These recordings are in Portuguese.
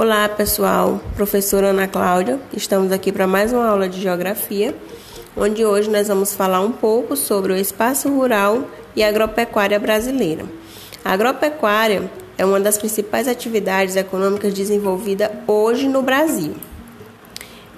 Olá pessoal, professora Ana Cláudia, estamos aqui para mais uma aula de Geografia, onde hoje nós vamos falar um pouco sobre o espaço rural e agropecuária brasileira. A agropecuária é uma das principais atividades econômicas desenvolvida hoje no Brasil.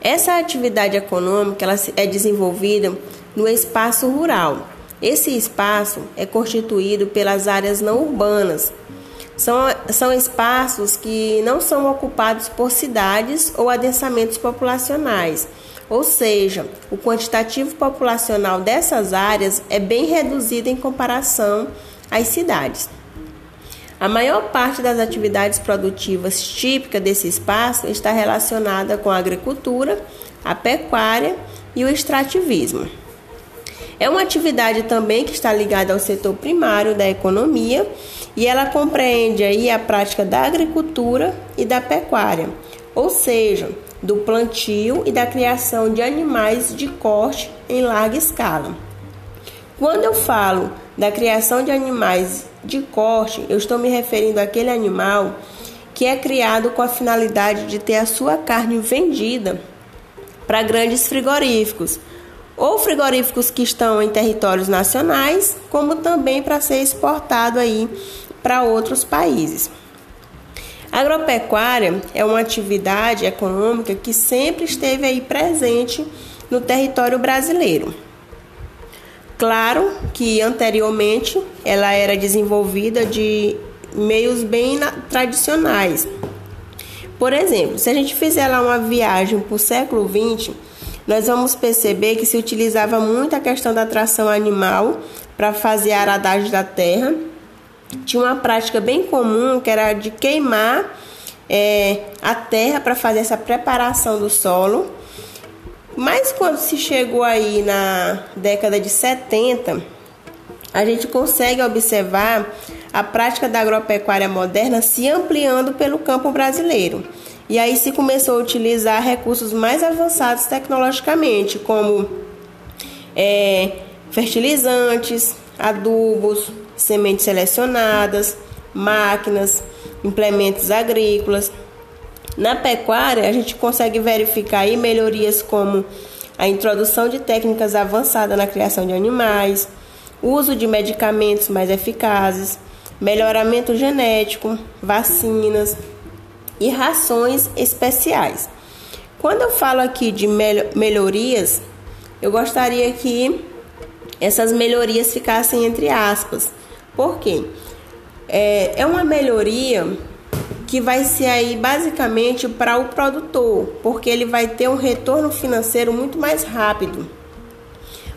Essa atividade econômica ela é desenvolvida no espaço rural. Esse espaço é constituído pelas áreas não urbanas, são, são espaços que não são ocupados por cidades ou adensamentos populacionais, ou seja, o quantitativo populacional dessas áreas é bem reduzido em comparação às cidades. A maior parte das atividades produtivas típicas desse espaço está relacionada com a agricultura, a pecuária e o extrativismo. É uma atividade também que está ligada ao setor primário da economia e ela compreende aí a prática da agricultura e da pecuária, ou seja, do plantio e da criação de animais de corte em larga escala. Quando eu falo da criação de animais de corte, eu estou me referindo àquele animal que é criado com a finalidade de ter a sua carne vendida para grandes frigoríficos, ou frigoríficos que estão em territórios nacionais, como também para ser exportado aí para outros países. A agropecuária é uma atividade econômica que sempre esteve aí presente no território brasileiro. Claro que anteriormente ela era desenvolvida de meios bem tradicionais. Por exemplo, se a gente fizer lá uma viagem para o século XX, nós vamos perceber que se utilizava muito a questão da tração animal para fazer a aradagem da terra. Tinha uma prática bem comum que era de queimar é, a terra para fazer essa preparação do solo. Mas quando se chegou aí na década de 70, a gente consegue observar a prática da agropecuária moderna se ampliando pelo campo brasileiro. E aí se começou a utilizar recursos mais avançados tecnologicamente, como é, fertilizantes, adubos, sementes selecionadas, máquinas, implementos agrícolas. Na pecuária, a gente consegue verificar aí melhorias como a introdução de técnicas avançadas na criação de animais, uso de medicamentos mais eficazes, melhoramento genético, vacinas, e rações especiais. Quando eu falo aqui de melhorias, eu gostaria que essas melhorias ficassem entre aspas. Por quê? É, é uma melhoria que vai ser aí basicamente para o produtor, porque ele vai ter um retorno financeiro muito mais rápido.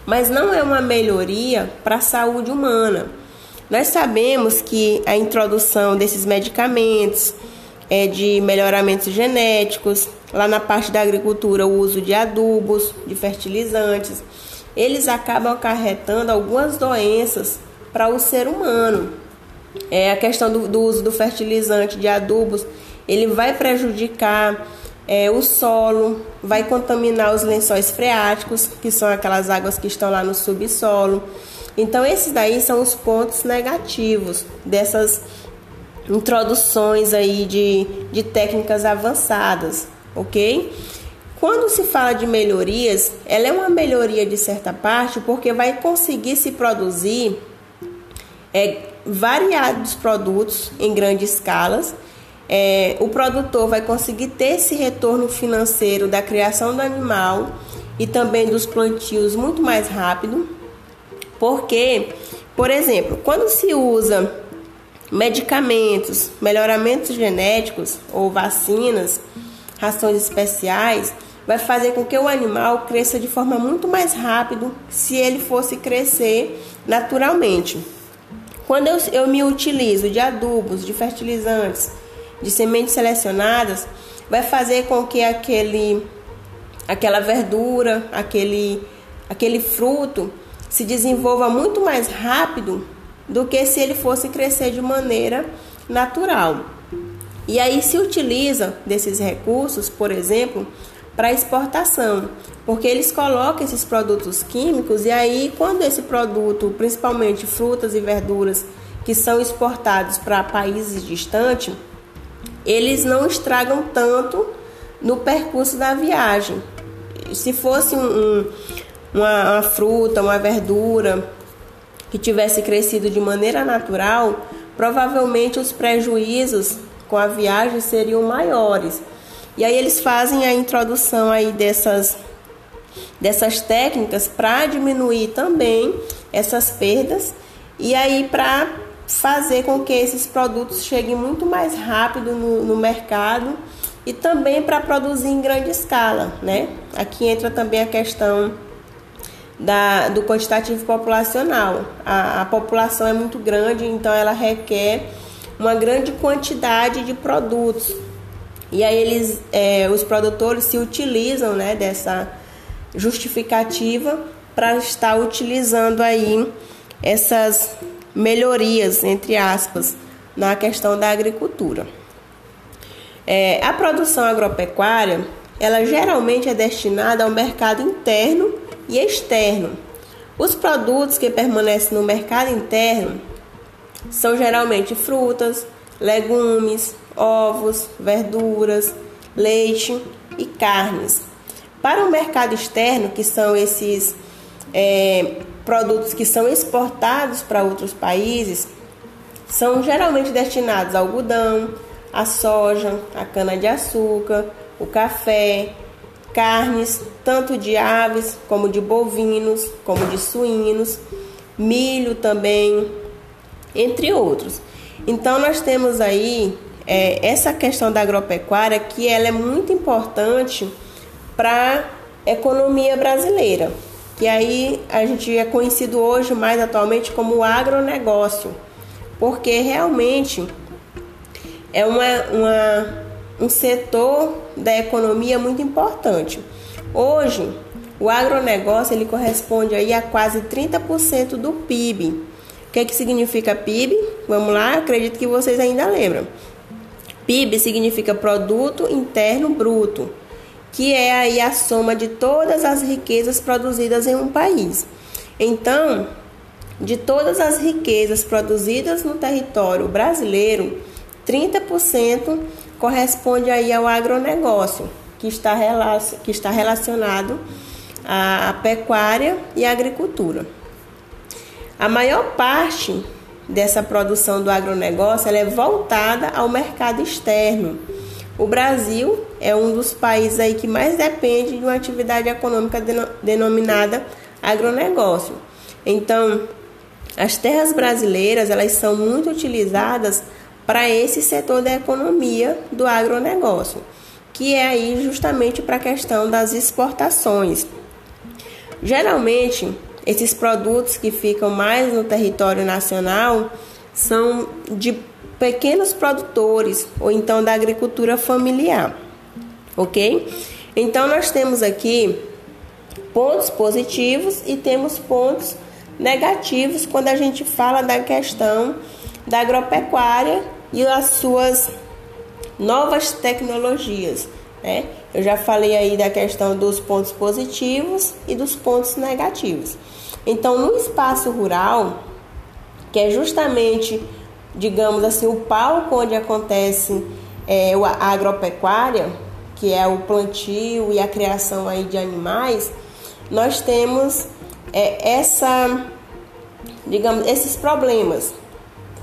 Mas não é uma melhoria para a saúde humana. Nós sabemos que a introdução desses medicamentos, é, de melhoramentos genéticos, lá na parte da agricultura, o uso de adubos, de fertilizantes, eles acabam acarretando algumas doenças para o ser humano. É, a questão do, do uso do fertilizante, de adubos, ele vai prejudicar é, o solo, vai contaminar os lençóis freáticos, que são aquelas águas que estão lá no subsolo. Então, esses daí são os pontos negativos dessas introduções aí de, de técnicas avançadas, ok? Quando se fala de melhorias, ela é uma melhoria de certa parte porque vai conseguir se produzir é, variados produtos em grandes escalas. É, o produtor vai conseguir ter esse retorno financeiro da criação do animal e também dos plantios muito mais rápido, porque, por exemplo, quando se usa medicamentos, melhoramentos genéticos ou vacinas, rações especiais, vai fazer com que o animal cresça de forma muito mais rápido se ele fosse crescer naturalmente. Quando eu, eu me utilizo de adubos, de fertilizantes, de sementes selecionadas, vai fazer com que aquele, aquela verdura, aquele, aquele fruto se desenvolva muito mais rápido do que se ele fosse crescer de maneira natural. E aí se utiliza desses recursos, por exemplo, para exportação, porque eles colocam esses produtos químicos e aí quando esse produto, principalmente frutas e verduras que são exportados para países distantes, eles não estragam tanto no percurso da viagem. Se fosse um, um, uma, uma fruta, uma verdura que tivesse crescido de maneira natural, provavelmente os prejuízos com a viagem seriam maiores. E aí eles fazem a introdução aí dessas dessas técnicas para diminuir também essas perdas e aí para fazer com que esses produtos cheguem muito mais rápido no, no mercado e também para produzir em grande escala, né? Aqui entra também a questão da, do quantitativo populacional. A, a população é muito grande, então ela requer uma grande quantidade de produtos. E aí eles, é, os produtores se utilizam, né, dessa justificativa para estar utilizando aí essas melhorias, entre aspas, na questão da agricultura. É, a produção agropecuária, ela geralmente é destinada ao mercado interno e externo. Os produtos que permanecem no mercado interno são geralmente frutas, legumes, ovos, verduras, leite e carnes. Para o mercado externo, que são esses é, produtos que são exportados para outros países, são geralmente destinados ao algodão, a soja, a cana-de-açúcar, o café, carnes, tanto de aves como de bovinos, como de suínos, milho também, entre outros. Então nós temos aí é, essa questão da agropecuária que ela é muito importante para economia brasileira, que aí a gente é conhecido hoje mais atualmente como agronegócio, porque realmente é uma, uma, um setor da economia muito importante. Hoje, o agronegócio ele corresponde aí a quase 30% do PIB. O que, é que significa PIB? Vamos lá, acredito que vocês ainda lembram. PIB significa Produto Interno Bruto que é aí a soma de todas as riquezas produzidas em um país. Então, de todas as riquezas produzidas no território brasileiro, 30% corresponde aí ao agronegócio, que está, que está relacionado à pecuária e à agricultura. A maior parte dessa produção do agronegócio é voltada ao mercado externo o Brasil é um dos países aí que mais depende de uma atividade econômica denominada agronegócio. Então, as terras brasileiras elas são muito utilizadas para esse setor da economia do agronegócio, que é aí justamente para a questão das exportações. Geralmente, esses produtos que ficam mais no território nacional são de pequenos produtores ou então da agricultura familiar, ok? Então nós temos aqui pontos positivos e temos pontos negativos quando a gente fala da questão da agropecuária e as suas novas tecnologias, né? Eu já falei aí da questão dos pontos positivos e dos pontos negativos. Então, no espaço rural, que é justamente digamos assim, o palco onde acontece é, a agropecuária, que é o plantio e a criação aí de animais, nós temos é, essa, digamos, esses problemas,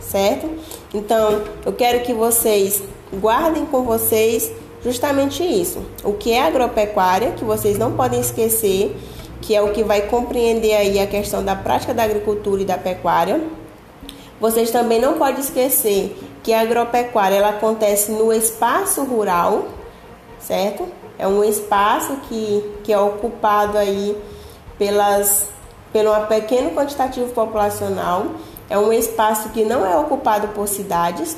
certo? Então, eu quero que vocês guardem com vocês justamente isso. O que é agropecuária, que vocês não podem esquecer, que é o que vai compreender aí a questão da prática da agricultura e da pecuária vocês também não podem esquecer que a agropecuária ela acontece no espaço rural, certo? É um espaço que, que é ocupado aí pelas, pelo pequeno quantitativo populacional. É um espaço que não é ocupado por cidades.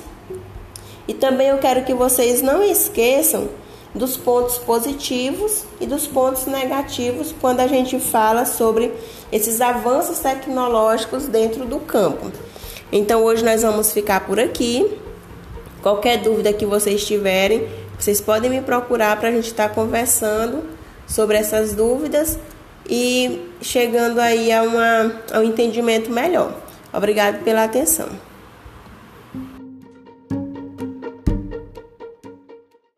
E também eu quero que vocês não esqueçam dos pontos positivos e dos pontos negativos quando a gente fala sobre esses avanços tecnológicos dentro do campo. Então hoje nós vamos ficar por aqui. Qualquer dúvida que vocês tiverem, vocês podem me procurar para a gente estar tá conversando sobre essas dúvidas e chegando aí a, uma, a um entendimento melhor. Obrigado pela atenção.